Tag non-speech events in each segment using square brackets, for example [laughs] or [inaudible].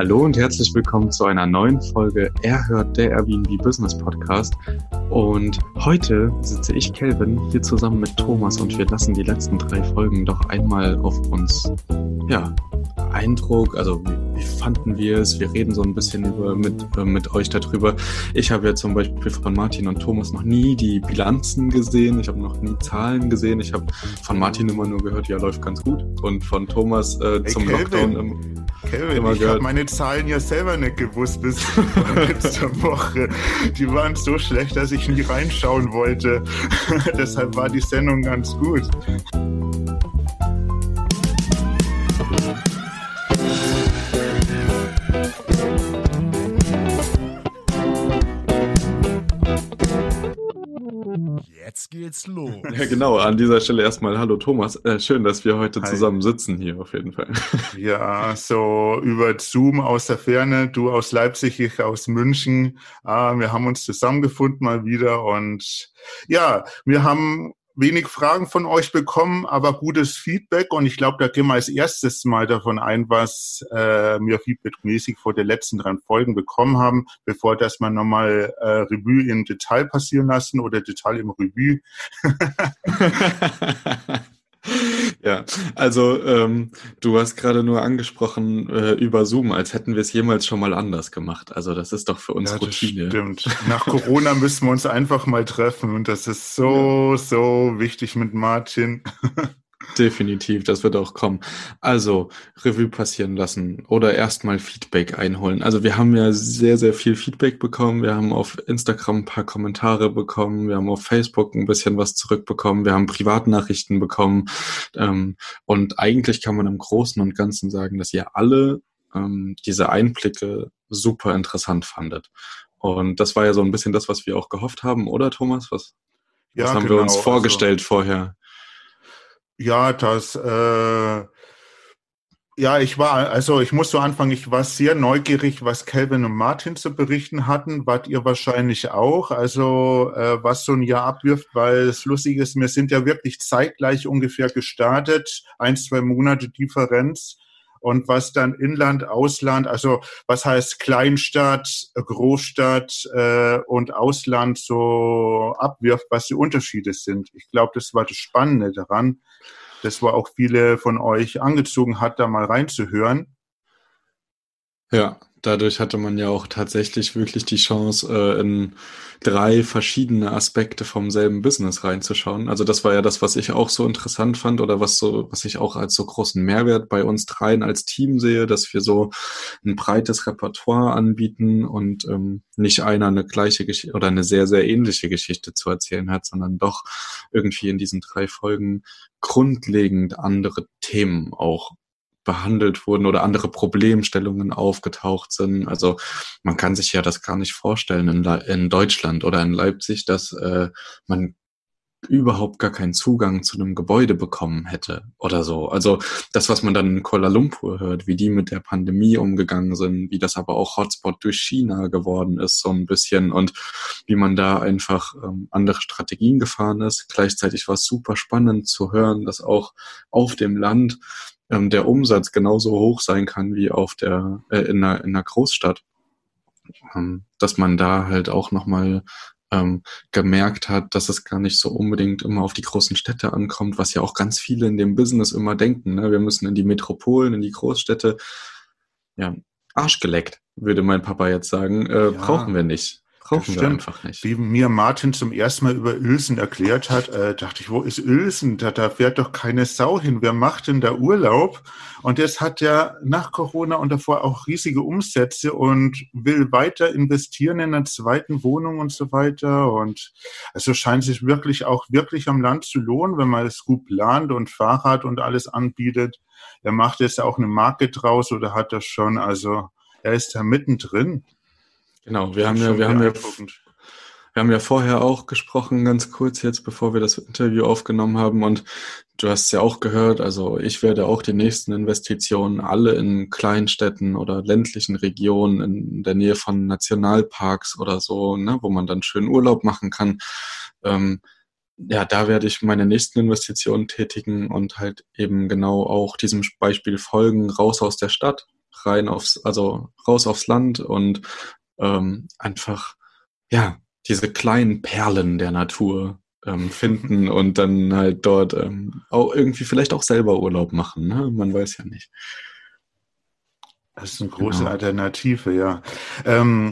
Hallo und herzlich willkommen zu einer neuen Folge Er hört der Airbnb Business Podcast. Und heute sitze ich, Kelvin, hier zusammen mit Thomas und wir lassen die letzten drei Folgen doch einmal auf uns, ja, Eindruck, also wie, fanden wir es? Wir reden so ein bisschen über, mit, äh, mit euch darüber. Ich habe ja zum Beispiel von Martin und Thomas noch nie die Bilanzen gesehen. Ich habe noch nie Zahlen gesehen. Ich habe von Martin immer nur gehört, ja, läuft ganz gut. Und von Thomas äh, zum Kelvin, Lockdown im, Kelvin, immer ich habe meine Zahlen ja selber nicht gewusst bis [laughs] letzte Woche. Die waren so schlecht, dass ich nie reinschauen wollte. [laughs] Deshalb war die Sendung ganz gut. Geht's los. Ja, genau. An dieser Stelle erstmal Hallo Thomas. Äh, schön, dass wir heute Hi. zusammen sitzen hier auf jeden Fall. [laughs] Ja, so über Zoom aus der Ferne, du aus Leipzig, ich aus München. Ah, wir haben uns zusammengefunden mal wieder und ja, wir haben wenig Fragen von euch bekommen, aber gutes Feedback. Und ich glaube, da gehen wir als erstes mal davon ein, was äh, wir feedbackmäßig vor den letzten drei Folgen bekommen haben, bevor das mal nochmal äh, Revue im Detail passieren lassen oder Detail im Revue. [laughs] [laughs] [laughs] Ja, also ähm, du hast gerade nur angesprochen äh, über Zoom, als hätten wir es jemals schon mal anders gemacht. Also das ist doch für uns ja, Routine. Stimmt. [laughs] Nach Corona müssen wir uns einfach mal treffen und das ist so, so wichtig mit Martin. [laughs] Definitiv, das wird auch kommen. Also Revue passieren lassen oder erstmal Feedback einholen. Also wir haben ja sehr, sehr viel Feedback bekommen. Wir haben auf Instagram ein paar Kommentare bekommen. Wir haben auf Facebook ein bisschen was zurückbekommen. Wir haben Privatnachrichten bekommen. Ähm, und eigentlich kann man im Großen und Ganzen sagen, dass ihr alle ähm, diese Einblicke super interessant fandet. Und das war ja so ein bisschen das, was wir auch gehofft haben, oder Thomas? Was, ja, was haben genau. wir uns vorgestellt also, vorher? Ja, das, äh, ja, ich war, also ich muss so anfangen, ich war sehr neugierig, was Calvin und Martin zu berichten hatten, wart ihr wahrscheinlich auch, also äh, was so ein Jahr abwirft, weil es lustig ist, wir sind ja wirklich zeitgleich ungefähr gestartet, ein, zwei Monate Differenz und was dann Inland, Ausland, also was heißt Kleinstadt, Großstadt äh, und Ausland so abwirft, was die Unterschiede sind. Ich glaube, das war das Spannende daran. Das war auch viele von euch angezogen hat, da mal reinzuhören. Ja, dadurch hatte man ja auch tatsächlich wirklich die Chance, äh, in drei verschiedene Aspekte vom selben Business reinzuschauen. Also das war ja das, was ich auch so interessant fand oder was so, was ich auch als so großen Mehrwert bei uns dreien als Team sehe, dass wir so ein breites Repertoire anbieten und ähm, nicht einer eine gleiche Geschichte oder eine sehr, sehr ähnliche Geschichte zu erzählen hat, sondern doch irgendwie in diesen drei Folgen grundlegend andere Themen auch behandelt wurden oder andere Problemstellungen aufgetaucht sind. Also man kann sich ja das gar nicht vorstellen in, in Deutschland oder in Leipzig, dass äh, man überhaupt gar keinen Zugang zu einem Gebäude bekommen hätte oder so. Also das, was man dann in Kuala Lumpur hört, wie die mit der Pandemie umgegangen sind, wie das aber auch Hotspot durch China geworden ist, so ein bisschen und wie man da einfach ähm, andere Strategien gefahren ist. Gleichzeitig war es super spannend zu hören, dass auch auf dem Land ähm, der Umsatz genauso hoch sein kann wie auf der äh, in, einer, in einer Großstadt. Ähm, dass man da halt auch nochmal ähm, gemerkt hat, dass es gar nicht so unbedingt immer auf die großen Städte ankommt, was ja auch ganz viele in dem Business immer denken. Ne? Wir müssen in die Metropolen, in die Großstädte. Ja, Arsch geleckt, würde mein Papa jetzt sagen. Äh, ja. Brauchen wir nicht brauchen wir einfach nicht. Wie mir Martin zum ersten Mal über Uelsen erklärt hat, äh, dachte ich, wo ist Uelsen? Da, da fährt doch keine Sau hin. Wer macht denn da Urlaub? Und jetzt hat er nach Corona und davor auch riesige Umsätze und will weiter investieren in einer zweiten Wohnung und so weiter. Und also scheint sich wirklich auch wirklich am Land zu lohnen, wenn man es gut plant und Fahrrad und alles anbietet. Er macht jetzt auch eine Marke draus oder hat das schon, also er ist da mittendrin. Genau, wir haben ja, wir haben ja, wir haben ja vorher auch gesprochen, ganz kurz jetzt, bevor wir das Interview aufgenommen haben. Und du hast es ja auch gehört, also ich werde auch die nächsten Investitionen alle in Kleinstädten oder ländlichen Regionen in der Nähe von Nationalparks oder so, ne, wo man dann schön Urlaub machen kann. Ähm, ja, da werde ich meine nächsten Investitionen tätigen und halt eben genau auch diesem Beispiel folgen, raus aus der Stadt, rein aufs, also raus aufs Land und ähm, einfach, ja, diese kleinen Perlen der Natur ähm, [laughs] finden und dann halt dort ähm, auch irgendwie vielleicht auch selber Urlaub machen. Ne? Man weiß ja nicht. Das ist eine große genau. Alternative, ja. Ähm,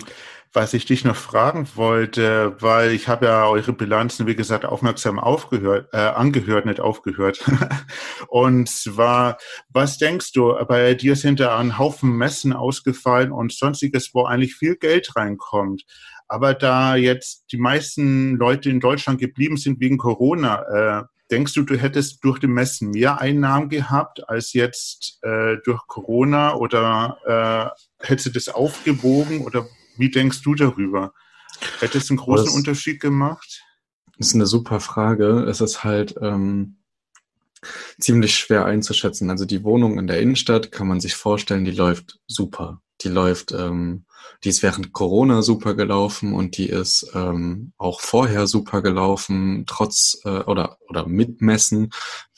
was ich dich noch fragen wollte, weil ich habe ja eure Bilanzen, wie gesagt, aufmerksam aufgehört, äh, angehört, nicht aufgehört. [laughs] und zwar, was denkst du, bei dir sind da ein Haufen Messen ausgefallen und sonstiges, wo eigentlich viel Geld reinkommt. Aber da jetzt die meisten Leute in Deutschland geblieben sind wegen Corona, äh, denkst du, du hättest durch die Messen mehr Einnahmen gehabt als jetzt äh, durch Corona oder äh, hättest du das aufgewogen oder wie denkst du darüber? Hätte es einen großen das Unterschied gemacht? Das ist eine super Frage. Es ist halt ähm, ziemlich schwer einzuschätzen. Also die Wohnung in der Innenstadt kann man sich vorstellen, die läuft super. Die läuft, ähm, die ist während Corona super gelaufen und die ist ähm, auch vorher super gelaufen, trotz äh, oder oder mit Messen,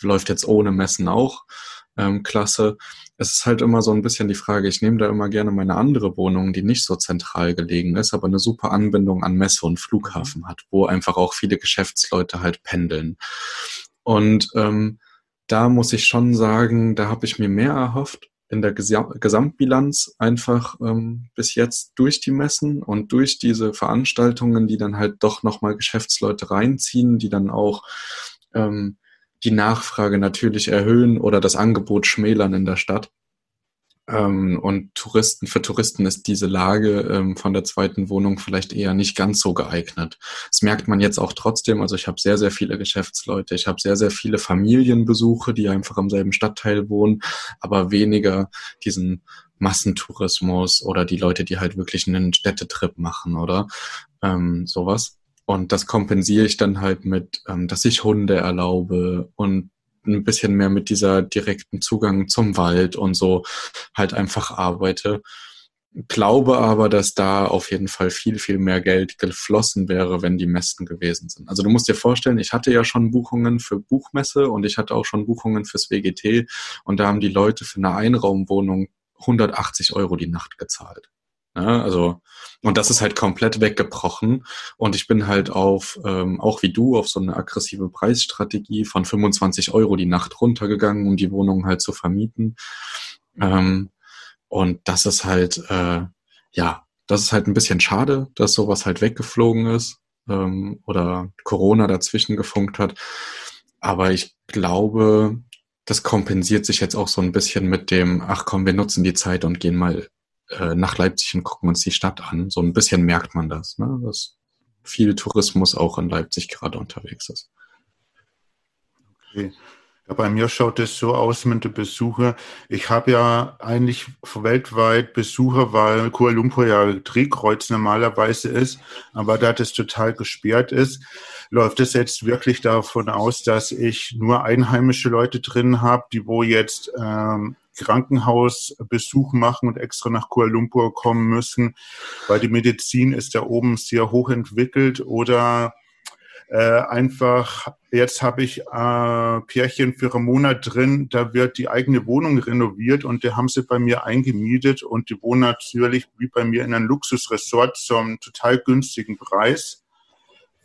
läuft jetzt ohne Messen auch ähm, klasse. Es ist halt immer so ein bisschen die Frage, ich nehme da immer gerne meine andere Wohnung, die nicht so zentral gelegen ist, aber eine super Anbindung an Messe und Flughafen hat, wo einfach auch viele Geschäftsleute halt pendeln. Und ähm, da muss ich schon sagen, da habe ich mir mehr erhofft in der Gesamtbilanz einfach ähm, bis jetzt durch die Messen und durch diese Veranstaltungen, die dann halt doch nochmal Geschäftsleute reinziehen, die dann auch ähm, die Nachfrage natürlich erhöhen oder das Angebot schmälern in der Stadt. Ähm, und Touristen, für Touristen ist diese Lage ähm, von der zweiten Wohnung vielleicht eher nicht ganz so geeignet. Das merkt man jetzt auch trotzdem. Also ich habe sehr, sehr viele Geschäftsleute, ich habe sehr, sehr viele Familienbesuche, die einfach am selben Stadtteil wohnen, aber weniger diesen Massentourismus oder die Leute, die halt wirklich einen Städtetrip machen oder ähm, sowas. Und das kompensiere ich dann halt mit, ähm, dass ich Hunde erlaube und ein bisschen mehr mit dieser direkten Zugang zum Wald und so halt einfach arbeite. Glaube aber, dass da auf jeden Fall viel, viel mehr Geld geflossen wäre, wenn die Messen gewesen sind. Also du musst dir vorstellen, ich hatte ja schon Buchungen für Buchmesse und ich hatte auch schon Buchungen fürs WGT und da haben die Leute für eine Einraumwohnung 180 Euro die Nacht gezahlt. Ja, also, und das ist halt komplett weggebrochen. Und ich bin halt auf, ähm, auch wie du, auf so eine aggressive Preisstrategie von 25 Euro die Nacht runtergegangen, um die Wohnung halt zu vermieten. Ähm, und das ist halt, äh, ja, das ist halt ein bisschen schade, dass sowas halt weggeflogen ist ähm, oder Corona dazwischen gefunkt hat. Aber ich glaube, das kompensiert sich jetzt auch so ein bisschen mit dem, ach komm, wir nutzen die Zeit und gehen mal äh, nach Leipzig und gucken uns die Stadt an. So ein bisschen merkt man das, ne? dass viel Tourismus auch in Leipzig gerade unterwegs ist. Okay. Ja, bei mir schaut es so aus mit den Besuchern. Ich habe ja eigentlich weltweit Besucher, weil Kuala Lumpur ja Drehkreuz normalerweise ist, aber da das total gesperrt ist, läuft es jetzt wirklich davon aus, dass ich nur einheimische Leute drin habe, die wo jetzt ähm, Krankenhausbesuch machen und extra nach Kuala Lumpur kommen müssen, weil die Medizin ist da oben sehr hoch entwickelt oder äh, einfach, jetzt habe ich äh, Pärchen für einen Monat drin, da wird die eigene Wohnung renoviert und die haben sie bei mir eingemietet und die wohnen natürlich wie bei mir in einem Luxusresort zum total günstigen Preis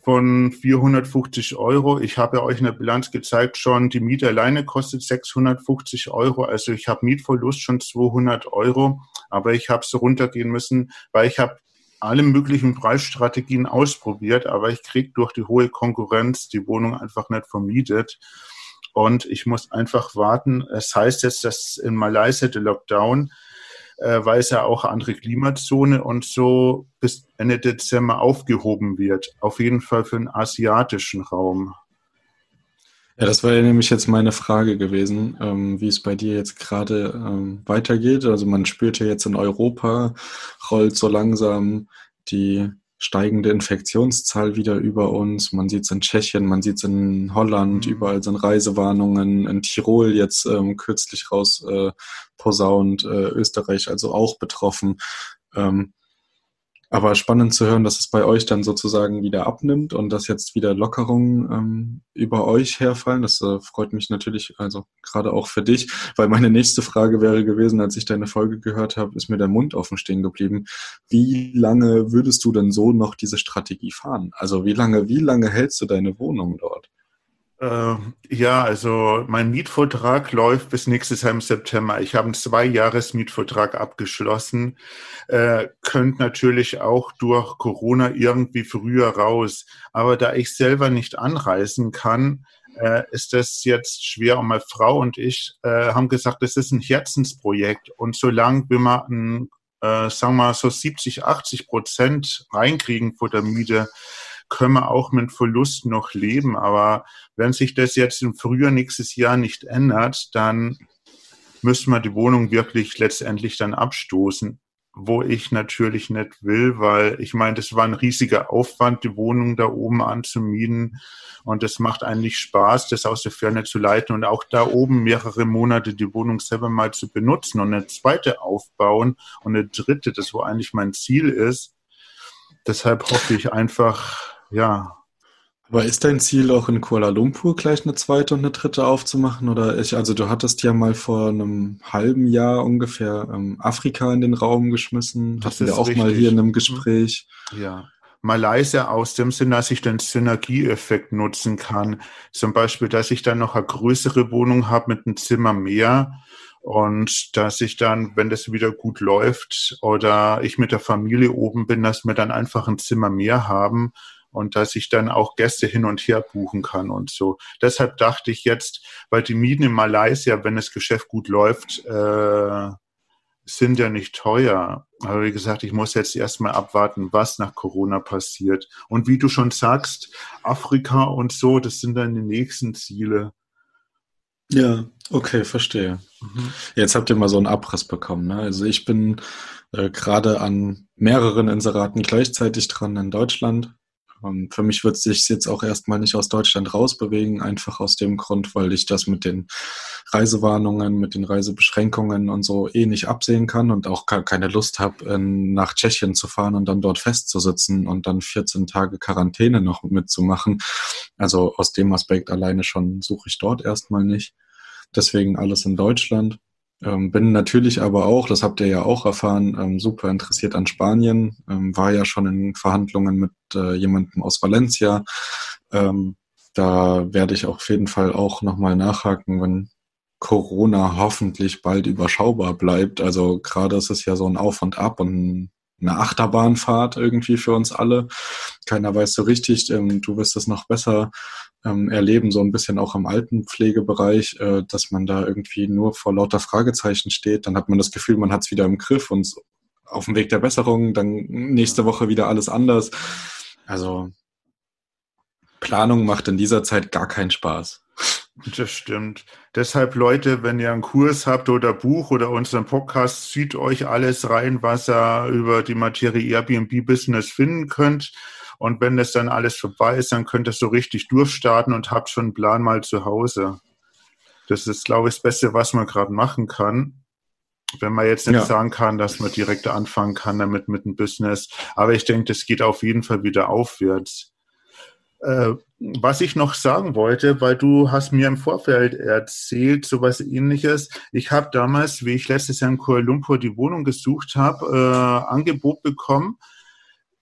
von 450 Euro. Ich habe euch in der Bilanz gezeigt schon, die Miete alleine kostet 650 Euro. Also ich habe Mietverlust schon 200 Euro, aber ich habe so runtergehen müssen, weil ich habe alle möglichen Preisstrategien ausprobiert, aber ich kriege durch die hohe Konkurrenz die Wohnung einfach nicht vermietet. Und ich muss einfach warten. Es heißt jetzt, dass in Malaysia der Lockdown, äh, weil es ja auch andere Klimazone und so bis Ende Dezember aufgehoben wird. Auf jeden Fall für den asiatischen Raum. Ja, das ja nämlich jetzt meine Frage gewesen, ähm, wie es bei dir jetzt gerade ähm, weitergeht. Also man spürt ja jetzt in Europa, rollt so langsam die steigende Infektionszahl wieder über uns. Man sieht es in Tschechien, man sieht es in Holland, mhm. überall sind Reisewarnungen, in Tirol jetzt ähm, kürzlich raus äh, posaunt, äh, Österreich also auch betroffen. Ähm, aber spannend zu hören, dass es bei euch dann sozusagen wieder abnimmt und dass jetzt wieder Lockerungen ähm, über euch herfallen. Das äh, freut mich natürlich, also gerade auch für dich, weil meine nächste Frage wäre gewesen, als ich deine Folge gehört habe, ist mir der Mund offen stehen geblieben. Wie lange würdest du denn so noch diese Strategie fahren? Also wie lange, wie lange hältst du deine Wohnung dort? Äh, ja, also mein Mietvertrag läuft bis nächstes Jahr im September. Ich habe einen Zwei-Jahres-Mietvertrag abgeschlossen. Äh, könnte natürlich auch durch Corona irgendwie früher raus. Aber da ich selber nicht anreisen kann, äh, ist das jetzt schwer. Und meine Frau und ich äh, haben gesagt, das ist ein Herzensprojekt. Und solange wir mal ein, äh, sagen wir mal so 70, 80 Prozent reinkriegen vor der Miete, können wir auch mit Verlust noch leben. Aber wenn sich das jetzt im Frühjahr nächstes Jahr nicht ändert, dann müssen wir die Wohnung wirklich letztendlich dann abstoßen wo ich natürlich nicht will, weil ich meine, das war ein riesiger Aufwand, die Wohnung da oben anzumieten. Und es macht eigentlich Spaß, das aus der Ferne zu leiten und auch da oben mehrere Monate die Wohnung selber mal zu benutzen und eine zweite aufbauen und eine dritte, das wo eigentlich mein Ziel ist. Deshalb hoffe ich einfach, ja. Aber ist dein Ziel auch in Kuala Lumpur gleich eine zweite und eine dritte aufzumachen? Oder ich, also du hattest ja mal vor einem halben Jahr ungefähr ähm, Afrika in den Raum geschmissen. Das Hatten wir auch richtig. mal hier in einem Gespräch. Ja. Malaysia aus dem Sinn, dass ich den Synergieeffekt nutzen kann. Zum Beispiel, dass ich dann noch eine größere Wohnung habe mit einem Zimmer mehr und dass ich dann, wenn das wieder gut läuft oder ich mit der Familie oben bin, dass wir dann einfach ein Zimmer mehr haben und dass ich dann auch Gäste hin und her buchen kann und so. Deshalb dachte ich jetzt, weil die Mieten in Malaysia, wenn das Geschäft gut läuft, äh, sind ja nicht teuer. Aber wie gesagt, ich muss jetzt erstmal abwarten, was nach Corona passiert. Und wie du schon sagst, Afrika und so, das sind dann die nächsten Ziele. Ja, okay, verstehe. Mhm. Jetzt habt ihr mal so einen Abriss bekommen. Ne? Also ich bin äh, gerade an mehreren Inseraten gleichzeitig dran in Deutschland. Ähm, für mich wird sich jetzt auch erstmal nicht aus Deutschland rausbewegen, einfach aus dem Grund, weil ich das mit den Reisewarnungen, mit den Reisebeschränkungen und so eh nicht absehen kann und auch keine Lust habe, nach Tschechien zu fahren und dann dort festzusitzen und dann 14 Tage Quarantäne noch mitzumachen. Also aus dem Aspekt alleine schon suche ich dort erstmal nicht. Deswegen alles in Deutschland. Ähm, bin natürlich aber auch, das habt ihr ja auch erfahren, ähm, super interessiert an Spanien. Ähm, war ja schon in Verhandlungen mit äh, jemandem aus Valencia. Ähm, da werde ich auf jeden Fall auch nochmal nachhaken, wenn Corona hoffentlich bald überschaubar bleibt. Also gerade ist es ja so ein Auf und Ab und eine Achterbahnfahrt irgendwie für uns alle. Keiner weiß so richtig, ähm, du wirst es noch besser ähm, erleben, so ein bisschen auch im Altenpflegebereich, äh, dass man da irgendwie nur vor lauter Fragezeichen steht. Dann hat man das Gefühl, man hat es wieder im Griff und auf dem Weg der Besserung, dann nächste Woche wieder alles anders. Also Planung macht in dieser Zeit gar keinen Spaß. Das stimmt. Deshalb, Leute, wenn ihr einen Kurs habt oder Buch oder unseren Podcast, zieht euch alles rein, was ihr über die Materie Airbnb-Business finden könnt. Und wenn das dann alles vorbei ist, dann könnt ihr so richtig durchstarten und habt schon einen Plan mal zu Hause. Das ist, glaube ich, das Beste, was man gerade machen kann. Wenn man jetzt nicht ja. sagen kann, dass man direkt anfangen kann damit mit dem Business. Aber ich denke, das geht auf jeden Fall wieder aufwärts. Äh, was ich noch sagen wollte, weil du hast mir im Vorfeld erzählt, so was ähnliches. Ich habe damals, wie ich letztes Jahr in Kuala Lumpur die Wohnung gesucht habe, äh, Angebot bekommen,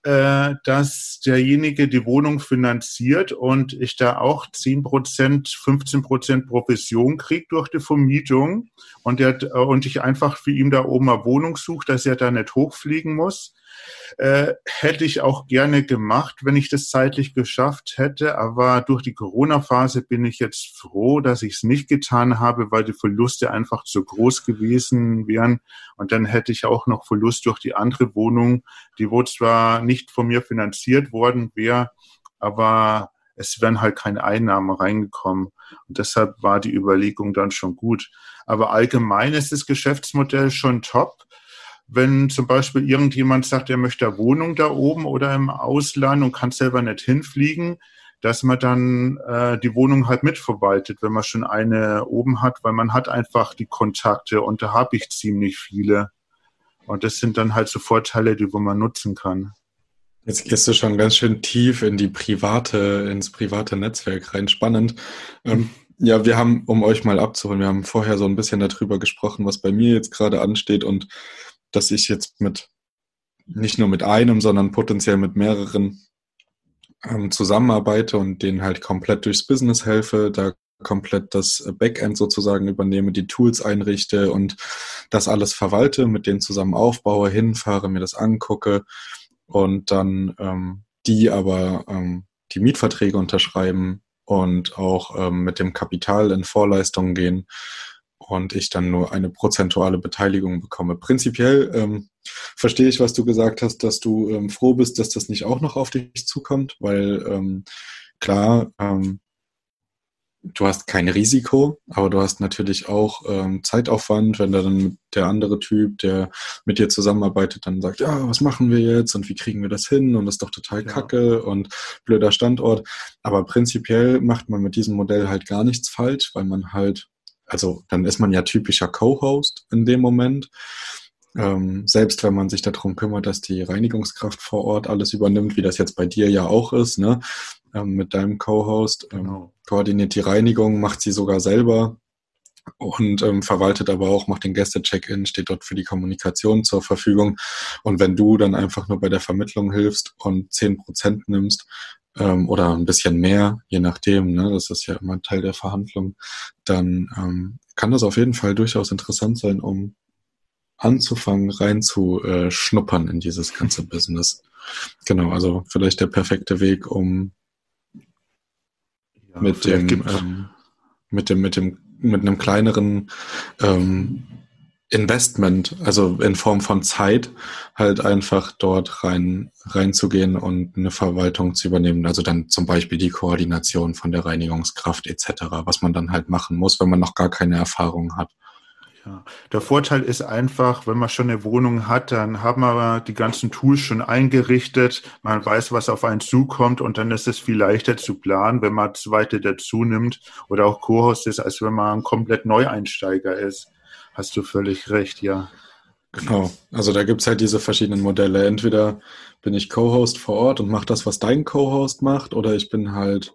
äh, dass derjenige die Wohnung finanziert und ich da auch 10%, 15% Provision kriege durch die Vermietung und, der, und ich einfach für ihn da oben eine Wohnung suche, dass er da nicht hochfliegen muss. Äh, hätte ich auch gerne gemacht, wenn ich das zeitlich geschafft hätte. Aber durch die Corona-Phase bin ich jetzt froh, dass ich es nicht getan habe, weil die Verluste einfach zu groß gewesen wären. Und dann hätte ich auch noch Verlust durch die andere Wohnung, die wo zwar nicht von mir finanziert worden wäre, aber es wären halt keine Einnahmen reingekommen. Und deshalb war die Überlegung dann schon gut. Aber allgemein ist das Geschäftsmodell schon top. Wenn zum Beispiel irgendjemand sagt, er möchte eine Wohnung da oben oder im Ausland und kann selber nicht hinfliegen, dass man dann äh, die Wohnung halt mitverwaltet, wenn man schon eine oben hat, weil man hat einfach die Kontakte und da habe ich ziemlich viele. Und das sind dann halt so Vorteile, die wo man nutzen kann. Jetzt gehst du schon ganz schön tief in die private, ins private Netzwerk rein. Spannend. Ähm, ja, wir haben, um euch mal abzuholen, wir haben vorher so ein bisschen darüber gesprochen, was bei mir jetzt gerade ansteht und dass ich jetzt mit, nicht nur mit einem, sondern potenziell mit mehreren ähm, zusammenarbeite und denen halt komplett durchs Business helfe, da komplett das Backend sozusagen übernehme, die Tools einrichte und das alles verwalte, mit denen zusammen aufbaue, hinfahre, mir das angucke und dann ähm, die aber ähm, die Mietverträge unterschreiben und auch ähm, mit dem Kapital in Vorleistungen gehen und ich dann nur eine prozentuale Beteiligung bekomme. Prinzipiell ähm, verstehe ich, was du gesagt hast, dass du ähm, froh bist, dass das nicht auch noch auf dich zukommt, weil ähm, klar, ähm, du hast kein Risiko, aber du hast natürlich auch ähm, Zeitaufwand, wenn da dann der andere Typ, der mit dir zusammenarbeitet, dann sagt, ja, was machen wir jetzt und wie kriegen wir das hin und das ist doch total kacke und blöder Standort. Aber prinzipiell macht man mit diesem Modell halt gar nichts falsch, weil man halt, also dann ist man ja typischer Co-Host in dem Moment. Ähm, selbst wenn man sich darum kümmert, dass die Reinigungskraft vor Ort alles übernimmt, wie das jetzt bei dir ja auch ist, ne? ähm, mit deinem Co-Host, ähm, genau. koordiniert die Reinigung, macht sie sogar selber und ähm, verwaltet aber auch, macht den Gäste-Check-In, steht dort für die Kommunikation zur Verfügung. Und wenn du dann einfach nur bei der Vermittlung hilfst und zehn Prozent nimmst ähm, oder ein bisschen mehr, je nachdem, ne, das ist ja immer Teil der Verhandlung, dann ähm, kann das auf jeden Fall durchaus interessant sein, um anzufangen, reinzuschnuppern in dieses ganze [laughs] Business. Genau, also vielleicht der perfekte Weg, um ja, mit, dem, ähm, mit dem, mit dem, mit einem kleineren ähm, Investment, also in Form von Zeit, halt einfach dort rein reinzugehen und eine Verwaltung zu übernehmen. Also dann zum Beispiel die Koordination von der Reinigungskraft etc., was man dann halt machen muss, wenn man noch gar keine Erfahrung hat. Ja, der Vorteil ist einfach, wenn man schon eine Wohnung hat, dann haben wir die ganzen Tools schon eingerichtet. Man weiß, was auf einen zukommt und dann ist es viel leichter zu planen, wenn man zweite dazu nimmt oder auch Co-Host ist, als wenn man ein komplett Neueinsteiger ist. Hast du völlig recht, ja. Genau. Also da gibt's halt diese verschiedenen Modelle. Entweder bin ich Co-Host vor Ort und mache das, was dein Co-Host macht, oder ich bin halt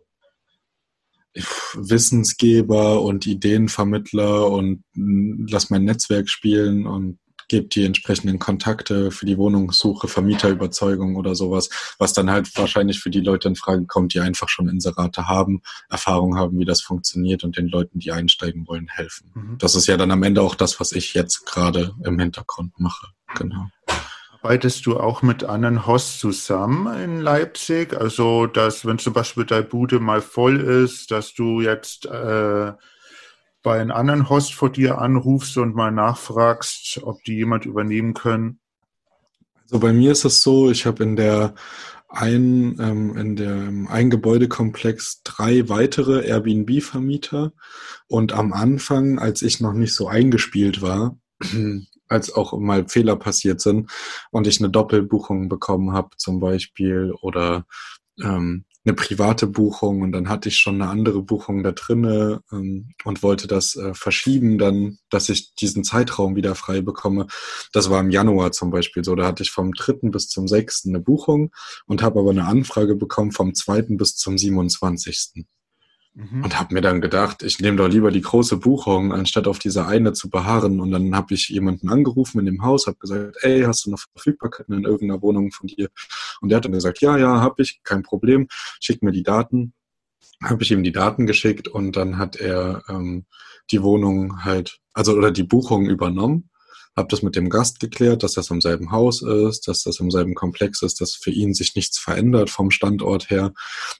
Wissensgeber und Ideenvermittler und lass mein Netzwerk spielen und gebe die entsprechenden Kontakte für die Wohnungssuche, Vermieterüberzeugung oder sowas, was dann halt wahrscheinlich für die Leute in Frage kommt, die einfach schon Inserate haben, Erfahrung haben, wie das funktioniert und den Leuten, die einsteigen wollen, helfen. Mhm. Das ist ja dann am Ende auch das, was ich jetzt gerade im Hintergrund mache. Genau. Arbeitest du auch mit anderen Hosts zusammen in Leipzig? Also, dass, wenn zum Beispiel deine Bude mal voll ist, dass du jetzt äh, bei einem anderen Host vor dir anrufst und mal nachfragst, ob die jemand übernehmen können? Also bei mir ist es so, ich habe in der ein, ähm, in dem ein Gebäudekomplex drei weitere Airbnb-Vermieter und am Anfang, als ich noch nicht so eingespielt war, [clears throat] als auch mal Fehler passiert sind und ich eine Doppelbuchung bekommen habe zum Beispiel oder ähm, eine private Buchung und dann hatte ich schon eine andere Buchung da drinne ähm, und wollte das äh, verschieben dann, dass ich diesen Zeitraum wieder frei bekomme. Das war im Januar zum Beispiel so. Da hatte ich vom dritten bis zum sechsten eine Buchung und habe aber eine Anfrage bekommen vom zweiten bis zum siebenundzwanzigsten. Mhm. Und habe mir dann gedacht, ich nehme doch lieber die große Buchung, anstatt auf diese eine zu beharren. Und dann habe ich jemanden angerufen in dem Haus, habe gesagt, ey, hast du noch Verfügbarkeiten in irgendeiner Wohnung von dir? Und der hat dann gesagt, ja, ja, habe ich, kein Problem, schick mir die Daten. Habe ich ihm die Daten geschickt und dann hat er ähm, die Wohnung halt, also oder die Buchung übernommen habe das mit dem Gast geklärt, dass das im selben Haus ist, dass das im selben Komplex ist, dass für ihn sich nichts verändert vom Standort her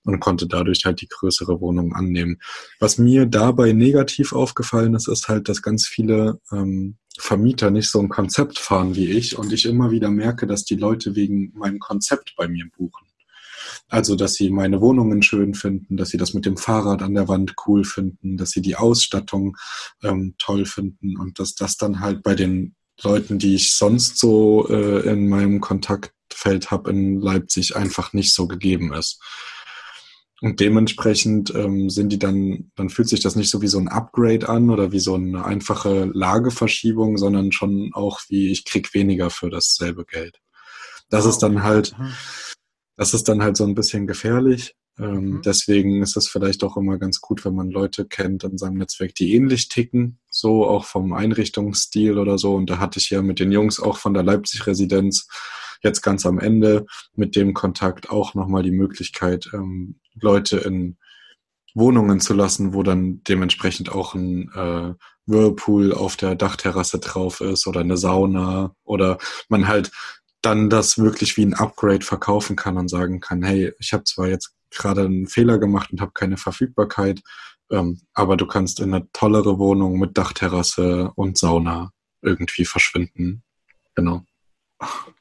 und konnte dadurch halt die größere Wohnung annehmen. Was mir dabei negativ aufgefallen ist, ist halt, dass ganz viele ähm, Vermieter nicht so ein Konzept fahren wie ich und ich immer wieder merke, dass die Leute wegen meinem Konzept bei mir buchen. Also, dass sie meine Wohnungen schön finden, dass sie das mit dem Fahrrad an der Wand cool finden, dass sie die Ausstattung ähm, toll finden und dass das dann halt bei den Leuten, die ich sonst so äh, in meinem Kontaktfeld habe in Leipzig, einfach nicht so gegeben ist. Und dementsprechend ähm, sind die dann, dann fühlt sich das nicht so wie so ein Upgrade an oder wie so eine einfache Lageverschiebung, sondern schon auch wie ich krieg weniger für dasselbe Geld. Das ist dann halt, mhm. Das ist dann halt so ein bisschen gefährlich. Ähm, mhm. Deswegen ist es vielleicht auch immer ganz gut, wenn man Leute kennt in seinem Netzwerk, die ähnlich ticken, so auch vom Einrichtungsstil oder so. Und da hatte ich ja mit den Jungs auch von der Leipzig-Residenz jetzt ganz am Ende mit dem Kontakt auch nochmal die Möglichkeit, ähm, Leute in Wohnungen zu lassen, wo dann dementsprechend auch ein äh, Whirlpool auf der Dachterrasse drauf ist oder eine Sauna oder man halt dann das wirklich wie ein Upgrade verkaufen kann und sagen kann, hey, ich habe zwar jetzt gerade einen Fehler gemacht und habe keine Verfügbarkeit, ähm, aber du kannst in eine tollere Wohnung mit Dachterrasse und Sauna irgendwie verschwinden. Genau.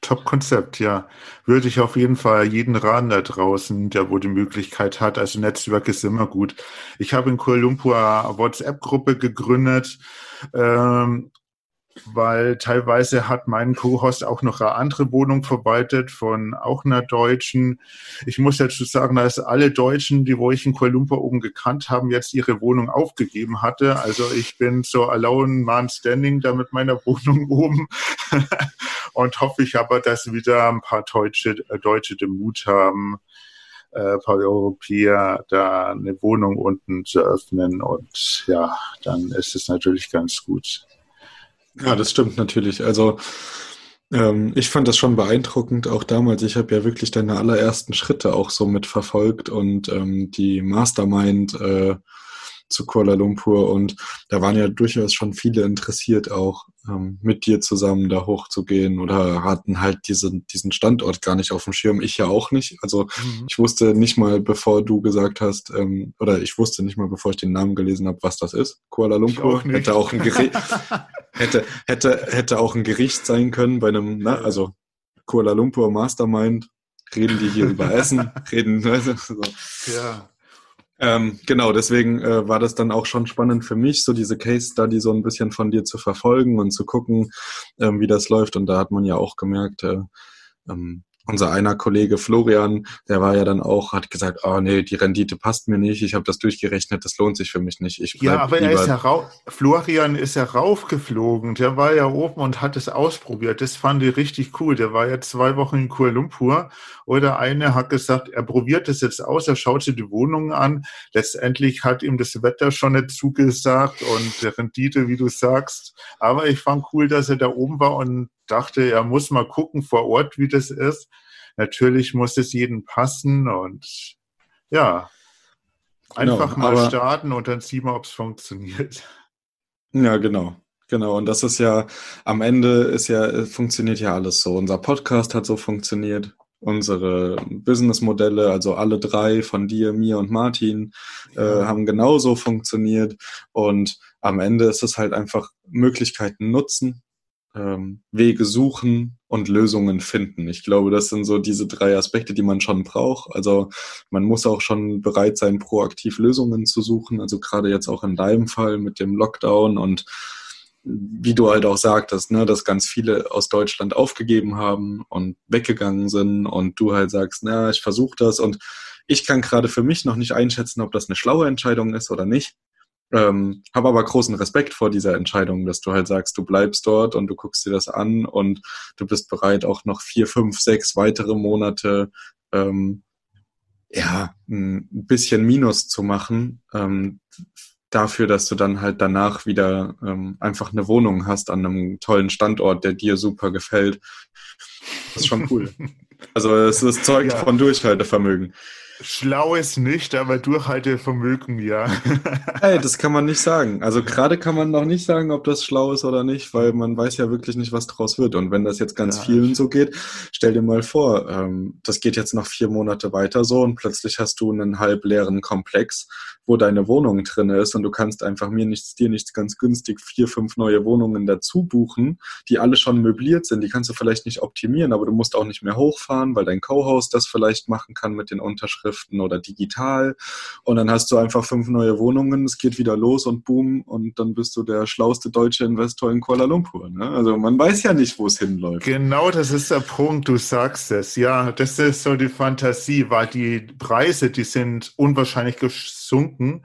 Top-Konzept, ja. Würde ich auf jeden Fall jeden raten da draußen, der wohl die Möglichkeit hat. Also Netzwerk ist immer gut. Ich habe in Kuala Lumpur eine WhatsApp-Gruppe gegründet. Ähm, weil teilweise hat mein Co-Host auch noch eine andere Wohnung verwaltet von auch einer Deutschen. Ich muss dazu sagen, dass alle Deutschen, die wo ich in Kuala Lumpur oben gekannt haben, jetzt ihre Wohnung aufgegeben hatte. Also ich bin so alone man standing da mit meiner [laughs] Wohnung oben und hoffe ich aber, dass wieder ein paar Deutsche, äh, Deutsche den Mut haben, äh, ein paar Europäer da eine Wohnung unten zu öffnen und ja, dann ist es natürlich ganz gut. Ja, das stimmt natürlich. Also ähm, ich fand das schon beeindruckend, auch damals. Ich habe ja wirklich deine allerersten Schritte auch so mitverfolgt und ähm, die Mastermind äh, zu Kuala Lumpur und da waren ja durchaus schon viele interessiert, auch ähm, mit dir zusammen da hochzugehen oder hatten halt diesen, diesen Standort gar nicht auf dem Schirm. Ich ja auch nicht. Also mhm. ich wusste nicht mal, bevor du gesagt hast, ähm, oder ich wusste nicht mal, bevor ich den Namen gelesen habe, was das ist. Kuala Lumpur auch hätte auch ein Gericht, [laughs] hätte, hätte, hätte auch ein Gericht sein können bei einem, na, also Kuala Lumpur Mastermind, reden die hier über Essen, [laughs] reden, du, so. Ja. Ähm, genau, deswegen äh, war das dann auch schon spannend für mich, so diese Case Study so ein bisschen von dir zu verfolgen und zu gucken, ähm, wie das läuft. Und da hat man ja auch gemerkt, äh, ähm, unser einer Kollege Florian, der war ja dann auch, hat gesagt, oh nee, die Rendite passt mir nicht, ich habe das durchgerechnet, das lohnt sich für mich nicht. Ich ja, aber er ist ja rauf, Florian ist ja raufgeflogen, der war ja oben und hat es ausprobiert. Das fand ich richtig cool. Der war ja zwei Wochen in Kuala Lumpur oder eine hat gesagt, er probiert es jetzt aus, er schaut sich die Wohnungen an. Letztendlich hat ihm das Wetter schon nicht zugesagt und die Rendite, wie du sagst. Aber ich fand cool, dass er da oben war und dachte, er muss mal gucken vor Ort, wie das ist. Natürlich muss es jedem passen und ja, einfach genau, mal starten und dann sehen wir, ob es funktioniert. Ja, genau. Genau, und das ist ja, am Ende ist ja, funktioniert ja alles so. Unser Podcast hat so funktioniert, unsere Businessmodelle, also alle drei von dir, mir und Martin, äh, haben genauso funktioniert. Und am Ende ist es halt einfach Möglichkeiten nutzen, ähm, Wege suchen und Lösungen finden. Ich glaube, das sind so diese drei Aspekte, die man schon braucht. Also man muss auch schon bereit sein, proaktiv Lösungen zu suchen. Also gerade jetzt auch in deinem Fall mit dem Lockdown und wie du halt auch sagtest, ne, dass ganz viele aus Deutschland aufgegeben haben und weggegangen sind und du halt sagst, na, ich versuche das und ich kann gerade für mich noch nicht einschätzen, ob das eine schlaue Entscheidung ist oder nicht. Ähm, habe aber großen Respekt vor dieser Entscheidung, dass du halt sagst, du bleibst dort und du guckst dir das an und du bist bereit, auch noch vier, fünf, sechs weitere Monate ähm, ja, ein bisschen Minus zu machen, ähm, dafür, dass du dann halt danach wieder ähm, einfach eine Wohnung hast an einem tollen Standort, der dir super gefällt. Das ist schon cool. [laughs] also es, es zeugt ja. von Durchhaltevermögen. Schlau ist nicht, aber Durchhaltevermögen, ja. [laughs] Hey, das kann man nicht sagen. Also gerade kann man noch nicht sagen, ob das schlau ist oder nicht, weil man weiß ja wirklich nicht, was draus wird. Und wenn das jetzt ganz ja. vielen so geht, stell dir mal vor, ähm, das geht jetzt noch vier Monate weiter so und plötzlich hast du einen halb leeren Komplex, wo deine Wohnung drin ist und du kannst einfach mir nichts, dir nichts ganz günstig vier, fünf neue Wohnungen dazu buchen, die alle schon möbliert sind. Die kannst du vielleicht nicht optimieren, aber du musst auch nicht mehr hochfahren, weil dein Co-Host das vielleicht machen kann mit den Unterschriften oder digital. Und dann hast du einfach fünf neue Wohnungen, es geht wieder los und boom, und dann bist du der schlauste deutsche Investor in Kuala Lumpur. Ne? Also man weiß ja nicht, wo es hinläuft. Genau, das ist der Punkt, du sagst es. Ja, das ist so die Fantasie, weil die Preise, die sind unwahrscheinlich gesunken.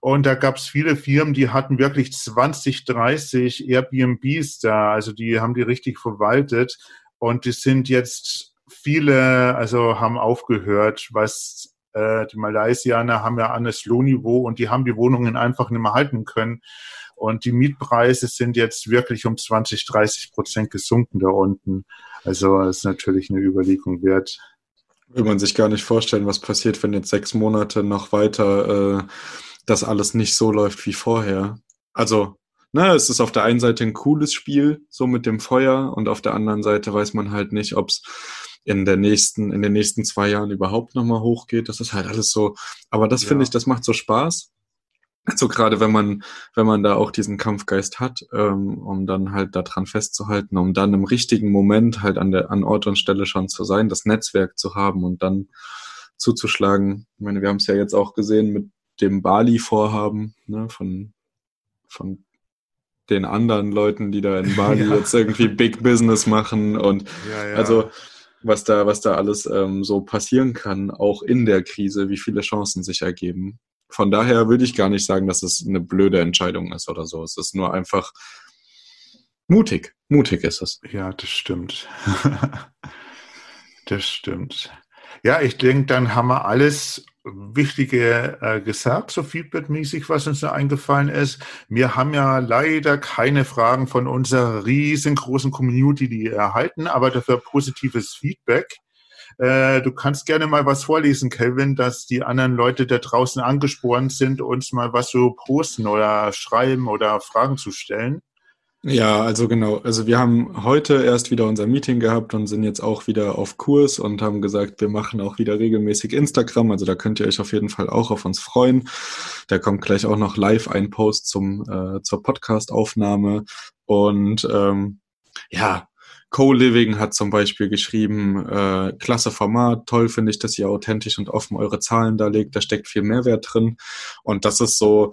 Und da gab es viele Firmen, die hatten wirklich 20, 30 Airbnbs da. Also die haben die richtig verwaltet. Und die sind jetzt viele, also haben aufgehört, was äh, die Malaysianer haben ja alles Lohnniveau und die haben die Wohnungen einfach nicht mehr halten können. Und die Mietpreise sind jetzt wirklich um 20, 30 Prozent gesunken da unten. Also ist natürlich eine Überlegung wert. Will man sich gar nicht vorstellen, was passiert, wenn jetzt sechs Monate noch weiter äh, das alles nicht so läuft wie vorher. Also na, es ist auf der einen Seite ein cooles Spiel, so mit dem Feuer, und auf der anderen Seite weiß man halt nicht, ob es in der nächsten, in den nächsten zwei Jahren überhaupt nochmal hochgeht. Das ist halt alles so. Aber das ja. finde ich, das macht so Spaß. Also gerade wenn man, wenn man da auch diesen Kampfgeist hat, ähm, um dann halt daran festzuhalten, um dann im richtigen Moment halt an der, an Ort und Stelle schon zu sein, das Netzwerk zu haben und dann zuzuschlagen. Ich meine, wir haben es ja jetzt auch gesehen mit dem Bali-Vorhaben, ne, von, von den anderen Leuten, die da in Bali [laughs] ja. jetzt irgendwie Big Business machen und ja, ja. also was da, was da alles ähm, so passieren kann, auch in der Krise, wie viele Chancen sich ergeben. Von daher würde ich gar nicht sagen, dass es eine blöde Entscheidung ist oder so. Es ist nur einfach mutig. Mutig ist es. Ja, das stimmt. [laughs] das stimmt. Ja, ich denke, dann haben wir alles Wichtige äh, gesagt, so feedbackmäßig, was uns da eingefallen ist. Wir haben ja leider keine Fragen von unserer riesengroßen Community, die erhalten, aber dafür positives Feedback. Äh, du kannst gerne mal was vorlesen, Kelvin, dass die anderen Leute da draußen angespornt sind, uns mal was so posten oder schreiben oder Fragen zu stellen. Ja, also genau. Also wir haben heute erst wieder unser Meeting gehabt und sind jetzt auch wieder auf Kurs und haben gesagt, wir machen auch wieder regelmäßig Instagram. Also da könnt ihr euch auf jeden Fall auch auf uns freuen. Da kommt gleich auch noch live ein Post zum äh, zur Podcast-Aufnahme und ähm, ja. Co-Living hat zum Beispiel geschrieben, äh, klasse Format, toll finde ich, dass ihr authentisch und offen eure Zahlen darlegt, da steckt viel Mehrwert drin. Und das ist so,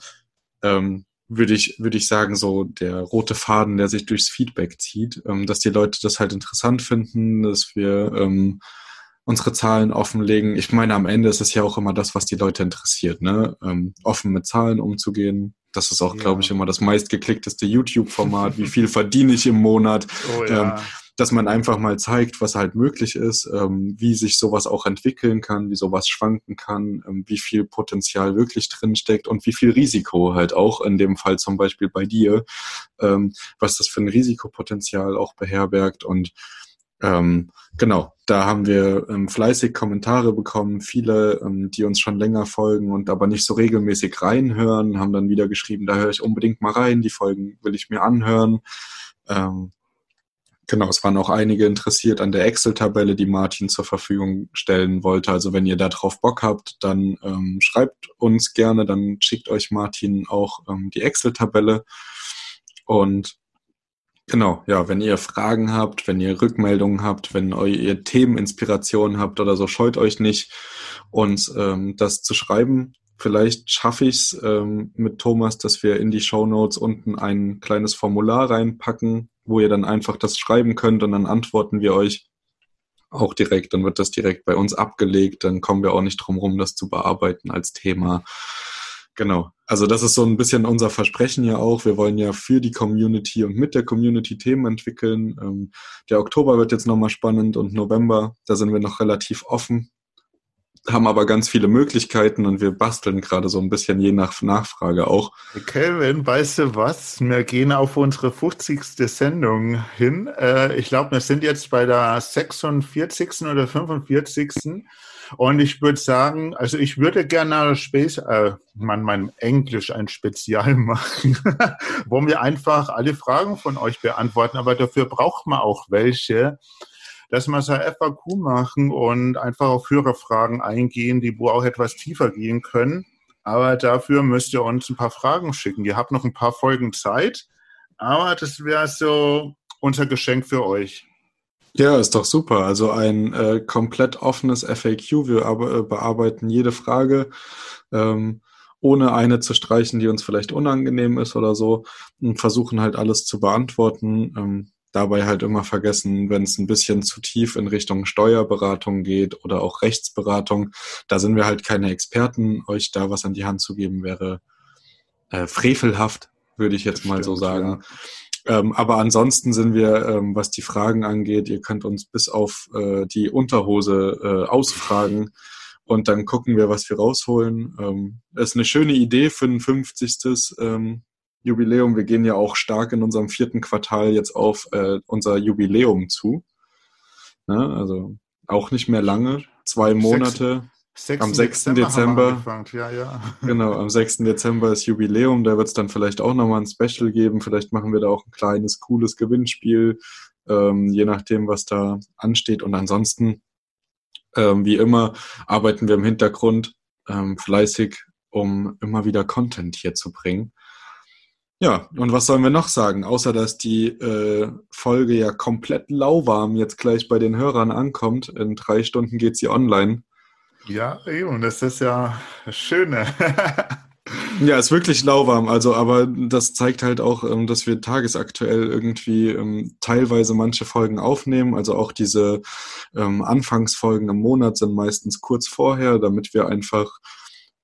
ähm, würde ich, würde ich sagen, so der rote Faden, der sich durchs Feedback zieht, ähm, dass die Leute das halt interessant finden, dass wir ähm, unsere Zahlen offenlegen. Ich meine, am Ende ist es ja auch immer das, was die Leute interessiert, ne? Ähm, offen mit Zahlen umzugehen. Das ist auch, ja. glaube ich, immer das meistgeklickteste YouTube-Format. Wie viel verdiene ich im Monat? Oh, ja. Dass man einfach mal zeigt, was halt möglich ist, ähm, wie sich sowas auch entwickeln kann, wie sowas schwanken kann, ähm, wie viel Potenzial wirklich drinsteckt und wie viel Risiko halt auch in dem Fall zum Beispiel bei dir, ähm, was das für ein Risikopotenzial auch beherbergt und ähm, genau, da haben wir ähm, fleißig Kommentare bekommen, viele, ähm, die uns schon länger folgen und aber nicht so regelmäßig reinhören, haben dann wieder geschrieben, da höre ich unbedingt mal rein, die Folgen will ich mir anhören. Ähm, Genau, es waren auch einige interessiert an der Excel-Tabelle, die Martin zur Verfügung stellen wollte. Also wenn ihr da drauf Bock habt, dann ähm, schreibt uns gerne, dann schickt euch Martin auch ähm, die Excel-Tabelle. Und genau, ja, wenn ihr Fragen habt, wenn ihr Rückmeldungen habt, wenn ihr Themeninspirationen habt oder so, scheut euch nicht, uns ähm, das zu schreiben. Vielleicht schaffe ich es ähm, mit Thomas, dass wir in die Show Notes unten ein kleines Formular reinpacken, wo ihr dann einfach das schreiben könnt und dann antworten wir euch auch direkt. Dann wird das direkt bei uns abgelegt. Dann kommen wir auch nicht drum rum, das zu bearbeiten als Thema. Genau. Also das ist so ein bisschen unser Versprechen ja auch. Wir wollen ja für die Community und mit der Community Themen entwickeln. Ähm, der Oktober wird jetzt nochmal spannend und November, da sind wir noch relativ offen haben aber ganz viele Möglichkeiten und wir basteln gerade so ein bisschen je nach Nachfrage auch. Kevin, weißt du was? Wir gehen auf unsere 50. Sendung hin. Äh, ich glaube, wir sind jetzt bei der 46. oder 45. Und ich würde sagen, also ich würde gerne äh, man mein Englisch ein Spezial [laughs] machen, wo wir einfach alle Fragen von euch beantworten. Aber dafür braucht man auch welche, dass wir so FAQ machen und einfach auf Hörerfragen eingehen, die wo auch etwas tiefer gehen können. Aber dafür müsst ihr uns ein paar Fragen schicken. Ihr habt noch ein paar Folgen Zeit, aber das wäre so unser Geschenk für euch. Ja, ist doch super. Also ein äh, komplett offenes FAQ. Wir äh, bearbeiten jede Frage, ähm, ohne eine zu streichen, die uns vielleicht unangenehm ist oder so, und versuchen halt alles zu beantworten. Ähm, dabei halt immer vergessen, wenn es ein bisschen zu tief in Richtung Steuerberatung geht oder auch Rechtsberatung, da sind wir halt keine Experten. Euch da was an die Hand zu geben wäre äh, frevelhaft, würde ich jetzt mal so sagen. Ja. Ähm, aber ansonsten sind wir, ähm, was die Fragen angeht, ihr könnt uns bis auf äh, die Unterhose äh, ausfragen und dann gucken wir, was wir rausholen. Ähm, ist eine schöne Idee für ein 50. Ähm, Jubiläum. Wir gehen ja auch stark in unserem vierten Quartal jetzt auf äh, unser Jubiläum zu. Ne? Also auch nicht mehr lange, zwei Monate. 6. am 6. Dezember. Dezember ja, ja. [laughs] Genau, am 6. Dezember ist Jubiläum. Da wird es dann vielleicht auch nochmal ein Special geben. Vielleicht machen wir da auch ein kleines, cooles Gewinnspiel, ähm, je nachdem, was da ansteht. Und ansonsten, ähm, wie immer, arbeiten wir im Hintergrund ähm, fleißig, um immer wieder Content hier zu bringen. Ja, und was sollen wir noch sagen, außer dass die äh, Folge ja komplett lauwarm jetzt gleich bei den Hörern ankommt. In drei Stunden geht sie online. Ja, eben, das ist ja das Schöne. [laughs] ja, ist wirklich lauwarm. Also, aber das zeigt halt auch, ähm, dass wir tagesaktuell irgendwie ähm, teilweise manche Folgen aufnehmen. Also auch diese ähm, Anfangsfolgen im Monat sind meistens kurz vorher, damit wir einfach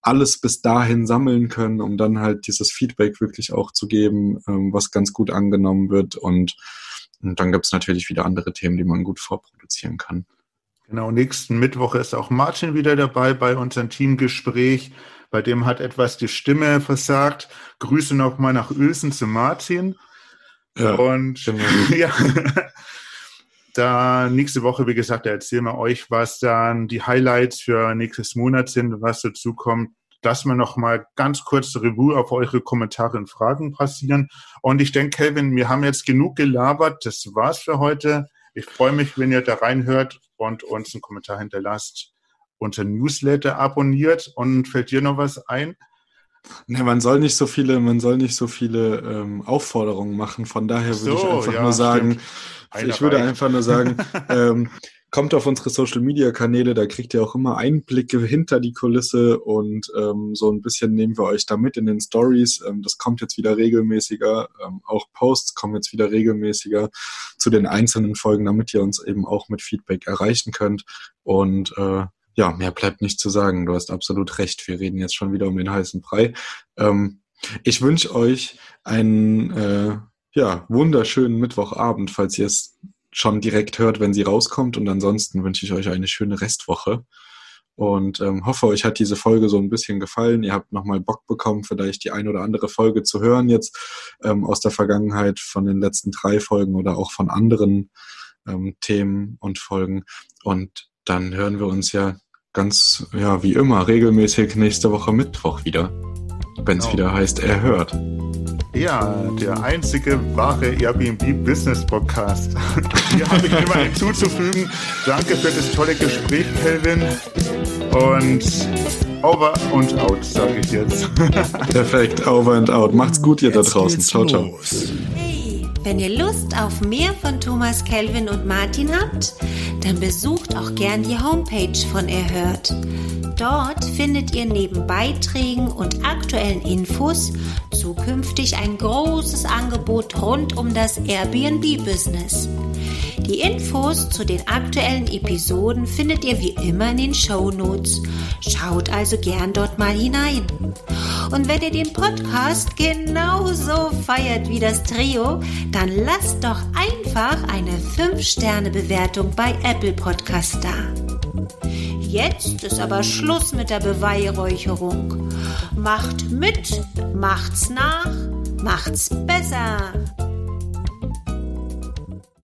alles bis dahin sammeln können, um dann halt dieses Feedback wirklich auch zu geben, ähm, was ganz gut angenommen wird. Und, und dann gibt es natürlich wieder andere Themen, die man gut vorproduzieren kann. Genau, nächsten Mittwoch ist auch Martin wieder dabei bei unserem Teamgespräch. Bei dem hat etwas die Stimme versagt. Grüße nochmal nach Uelsen zu Martin. Ja, und genau. [laughs] ja, da nächste Woche, wie gesagt, erzählen wir euch, was dann die Highlights für nächstes Monat sind, was dazu kommt. Lassen wir noch mal ganz kurz Revue auf eure Kommentare und Fragen passieren. Und ich denke, Kelvin, wir haben jetzt genug gelabert. Das war's für heute. Ich freue mich, wenn ihr da reinhört und uns einen Kommentar hinterlasst, unser Newsletter abonniert. Und fällt dir noch was ein? Ne, man soll nicht so viele, man soll nicht so viele ähm, Aufforderungen machen. Von daher so, würde ich einfach ja, nur sagen, stimmt. Einer ich würde einfach nur sagen, [laughs] ähm, kommt auf unsere Social Media Kanäle, da kriegt ihr auch immer Einblicke hinter die Kulisse und ähm, so ein bisschen nehmen wir euch da mit in den Stories. Ähm, das kommt jetzt wieder regelmäßiger. Ähm, auch Posts kommen jetzt wieder regelmäßiger zu den einzelnen Folgen, damit ihr uns eben auch mit Feedback erreichen könnt. Und äh, ja, mehr bleibt nicht zu sagen. Du hast absolut recht. Wir reden jetzt schon wieder um den heißen Brei. Ähm, ich wünsche euch einen äh, ja, wunderschönen Mittwochabend, falls ihr es schon direkt hört, wenn sie rauskommt. Und ansonsten wünsche ich euch eine schöne Restwoche. Und ähm, hoffe, euch hat diese Folge so ein bisschen gefallen. Ihr habt nochmal Bock bekommen, vielleicht die ein oder andere Folge zu hören jetzt ähm, aus der Vergangenheit von den letzten drei Folgen oder auch von anderen ähm, Themen und Folgen. Und dann hören wir uns ja ganz, ja, wie immer, regelmäßig nächste Woche Mittwoch wieder, wenn es genau. wieder heißt, er hört. Ja, der einzige wahre Airbnb Business Podcast. [laughs] Hier habe ich immer hinzuzufügen. Danke für das tolle Gespräch, Kelvin. Und over und out, sage ich jetzt. [laughs] Perfekt, over and out. Macht's gut, ihr jetzt da draußen. Ciao, ciao. Hey, wenn ihr Lust auf mehr von Thomas, Kelvin und Martin habt, dann besucht auch gern die Homepage von Erhört. Dort findet ihr neben Beiträgen und aktuellen Infos zukünftig ein großes Angebot rund um das Airbnb-Business. Die Infos zu den aktuellen Episoden findet ihr wie immer in den Show Notes. Schaut also gern dort mal hinein. Und wenn ihr den Podcast genauso feiert wie das Trio, dann lasst doch einfach eine 5-Sterne-Bewertung bei Apple Podcast da. Jetzt ist aber Schluss mit der Beweihräucherung. Macht mit, macht's nach, macht's besser.